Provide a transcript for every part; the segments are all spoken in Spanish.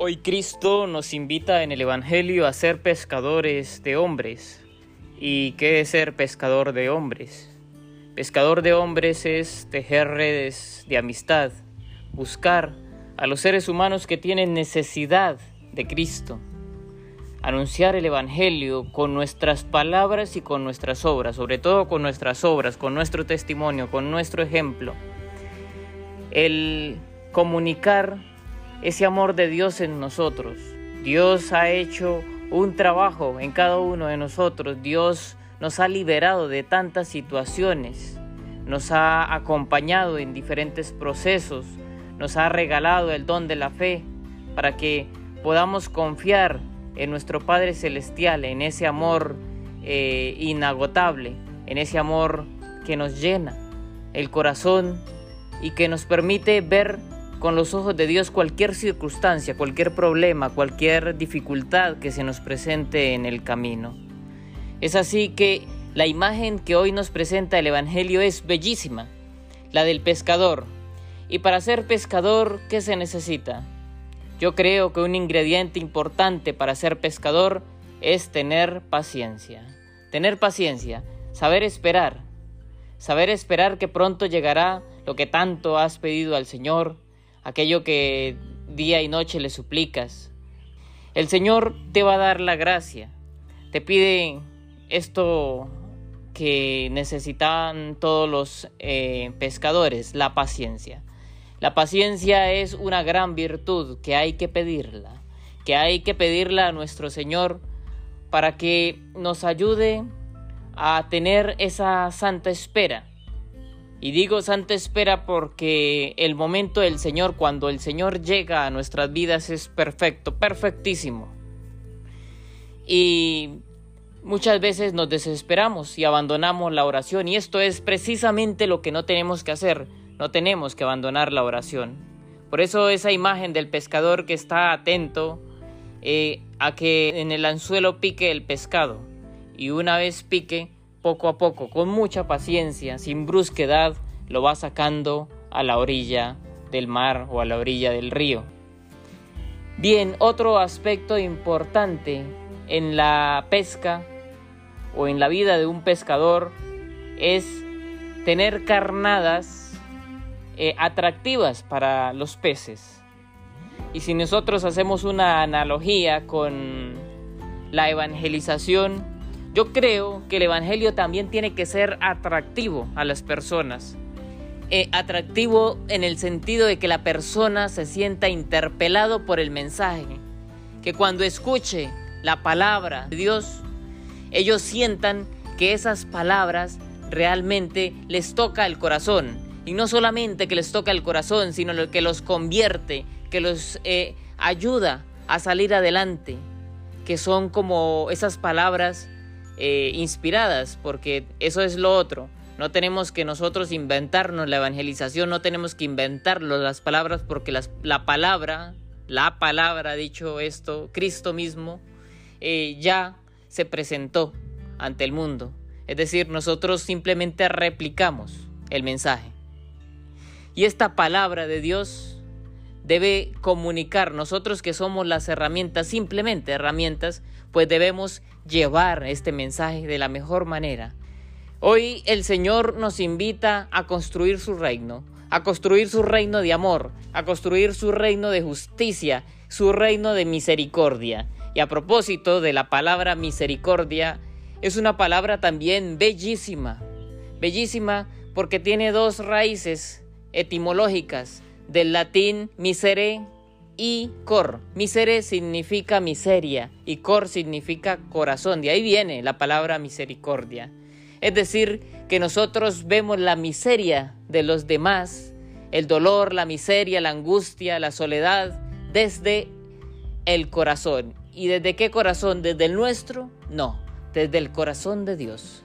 Hoy Cristo nos invita en el Evangelio a ser pescadores de hombres. ¿Y qué es ser pescador de hombres? Pescador de hombres es tejer redes de amistad, buscar a los seres humanos que tienen necesidad de Cristo, anunciar el Evangelio con nuestras palabras y con nuestras obras, sobre todo con nuestras obras, con nuestro testimonio, con nuestro ejemplo. El comunicar ese amor de Dios en nosotros. Dios ha hecho un trabajo en cada uno de nosotros. Dios nos ha liberado de tantas situaciones. Nos ha acompañado en diferentes procesos. Nos ha regalado el don de la fe para que podamos confiar en nuestro Padre Celestial, en ese amor eh, inagotable, en ese amor que nos llena el corazón y que nos permite ver con los ojos de Dios cualquier circunstancia, cualquier problema, cualquier dificultad que se nos presente en el camino. Es así que la imagen que hoy nos presenta el Evangelio es bellísima, la del pescador. Y para ser pescador, ¿qué se necesita? Yo creo que un ingrediente importante para ser pescador es tener paciencia. Tener paciencia, saber esperar, saber esperar que pronto llegará lo que tanto has pedido al Señor aquello que día y noche le suplicas. El Señor te va a dar la gracia. Te pide esto que necesitan todos los eh, pescadores, la paciencia. La paciencia es una gran virtud que hay que pedirla, que hay que pedirla a nuestro Señor para que nos ayude a tener esa santa espera y digo santa espera porque el momento del Señor, cuando el Señor llega a nuestras vidas, es perfecto, perfectísimo. Y muchas veces nos desesperamos y abandonamos la oración. Y esto es precisamente lo que no tenemos que hacer. No tenemos que abandonar la oración. Por eso esa imagen del pescador que está atento eh, a que en el anzuelo pique el pescado. Y una vez pique, poco a poco, con mucha paciencia, sin brusquedad, lo va sacando a la orilla del mar o a la orilla del río. Bien, otro aspecto importante en la pesca o en la vida de un pescador es tener carnadas eh, atractivas para los peces. Y si nosotros hacemos una analogía con la evangelización, yo creo que el Evangelio también tiene que ser atractivo a las personas. Eh, atractivo en el sentido de que la persona se sienta interpelado por el mensaje. Que cuando escuche la palabra de Dios, ellos sientan que esas palabras realmente les toca el corazón. Y no solamente que les toca el corazón, sino que los convierte, que los eh, ayuda a salir adelante. Que son como esas palabras eh, inspiradas, porque eso es lo otro. No tenemos que nosotros inventarnos la evangelización, no tenemos que inventarnos las palabras, porque la palabra, la palabra, dicho esto, Cristo mismo, eh, ya se presentó ante el mundo. Es decir, nosotros simplemente replicamos el mensaje. Y esta palabra de Dios debe comunicar, nosotros que somos las herramientas, simplemente herramientas, pues debemos llevar este mensaje de la mejor manera. Hoy el Señor nos invita a construir su reino, a construir su reino de amor, a construir su reino de justicia, su reino de misericordia. Y a propósito de la palabra misericordia, es una palabra también bellísima, bellísima porque tiene dos raíces etimológicas del latín misere y cor. Misere significa miseria y cor significa corazón. De ahí viene la palabra misericordia. Es decir, que nosotros vemos la miseria de los demás, el dolor, la miseria, la angustia, la soledad, desde el corazón. ¿Y desde qué corazón? ¿Desde el nuestro? No, desde el corazón de Dios.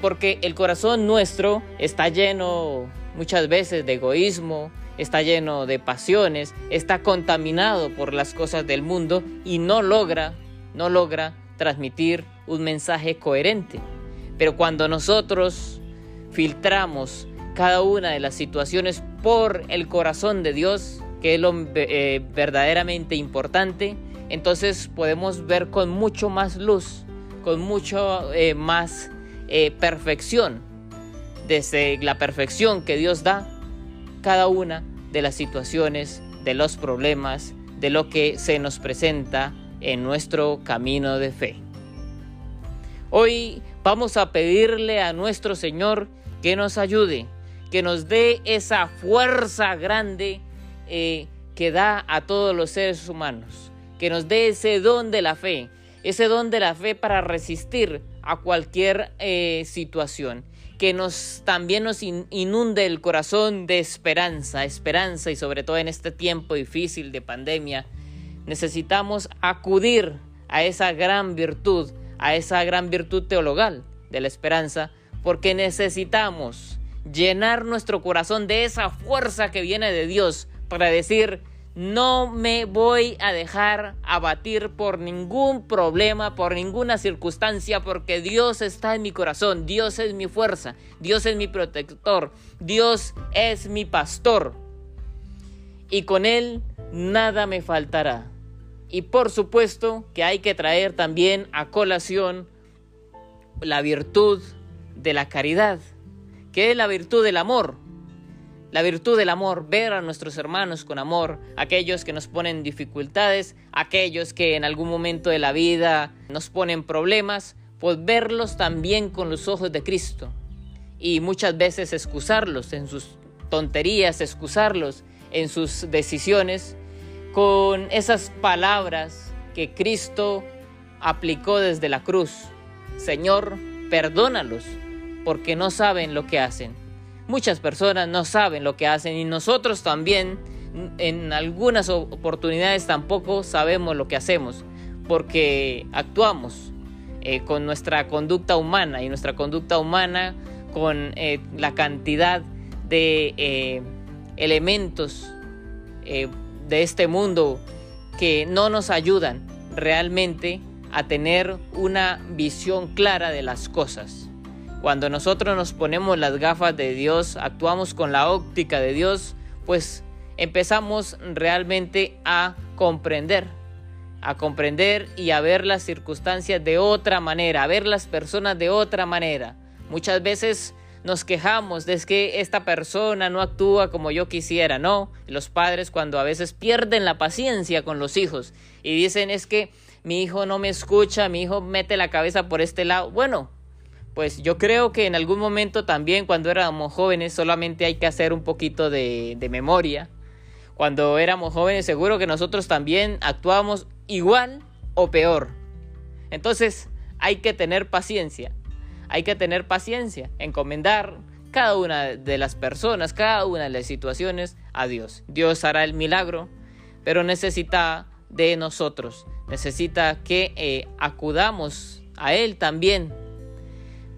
porque el corazón nuestro está lleno muchas veces de egoísmo, está lleno de pasiones, está contaminado por las cosas del mundo y no logra, no logra transmitir un mensaje coherente. Pero cuando nosotros filtramos cada una de las situaciones por el corazón de Dios, que es lo eh, verdaderamente importante, entonces podemos ver con mucho más luz, con mucho eh, más eh, perfección, desde la perfección que Dios da, cada una de las situaciones, de los problemas, de lo que se nos presenta en nuestro camino de fe. Hoy vamos a pedirle a nuestro Señor que nos ayude, que nos dé esa fuerza grande eh, que da a todos los seres humanos, que nos dé ese don de la fe, ese don de la fe para resistir a cualquier eh, situación, que nos también nos inunde el corazón de esperanza, esperanza y sobre todo en este tiempo difícil de pandemia, necesitamos acudir a esa gran virtud, a esa gran virtud teologal de la esperanza, porque necesitamos llenar nuestro corazón de esa fuerza que viene de Dios para decir, no me voy a dejar abatir por ningún problema, por ninguna circunstancia, porque Dios está en mi corazón, Dios es mi fuerza, Dios es mi protector, Dios es mi pastor. Y con Él nada me faltará. Y por supuesto que hay que traer también a colación la virtud de la caridad, que es la virtud del amor. La virtud del amor, ver a nuestros hermanos con amor, aquellos que nos ponen dificultades, aquellos que en algún momento de la vida nos ponen problemas, pues verlos también con los ojos de Cristo. Y muchas veces excusarlos en sus tonterías, excusarlos en sus decisiones, con esas palabras que Cristo aplicó desde la cruz. Señor, perdónalos, porque no saben lo que hacen. Muchas personas no saben lo que hacen y nosotros también en algunas oportunidades tampoco sabemos lo que hacemos porque actuamos eh, con nuestra conducta humana y nuestra conducta humana con eh, la cantidad de eh, elementos de este mundo que no nos ayudan realmente a tener una visión clara de las cosas. Cuando nosotros nos ponemos las gafas de Dios, actuamos con la óptica de Dios, pues empezamos realmente a comprender, a comprender y a ver las circunstancias de otra manera, a ver las personas de otra manera. Muchas veces nos quejamos de que esta persona no actúa como yo quisiera, ¿no? Los padres cuando a veces pierden la paciencia con los hijos y dicen es que mi hijo no me escucha, mi hijo mete la cabeza por este lado. Bueno, pues yo creo que en algún momento también cuando éramos jóvenes solamente hay que hacer un poquito de, memoria. Cuando éramos jóvenes seguro que nosotros también actuábamos igual o peor. Entonces hay que tener paciencia. Hay que tener paciencia, encomendar cada una de las personas, cada una de las situaciones a Dios. Dios hará el milagro, pero necesita de nosotros. Necesita que eh, acudamos a Él también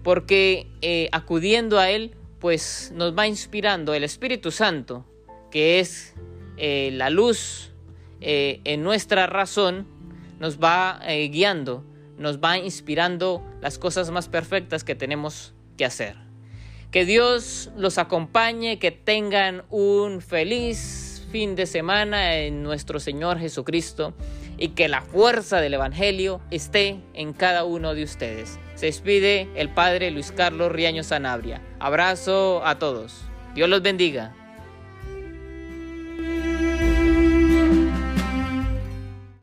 porque eh, acudiendo a Él, pues nos va inspirando el Espíritu Santo, que es eh, la luz eh, en nuestra razón, nos va guiando, nos va inspirando las cosas más perfectas que tenemos que hacer. Que Dios los acompañe, que tengan un feliz fin de semana en nuestro Señor Jesucristo y que la fuerza del Evangelio esté en cada uno de ustedes. Se despide el Padre Luis Carlos Riaño Sanabria. Abrazo a todos. Dios los bendiga.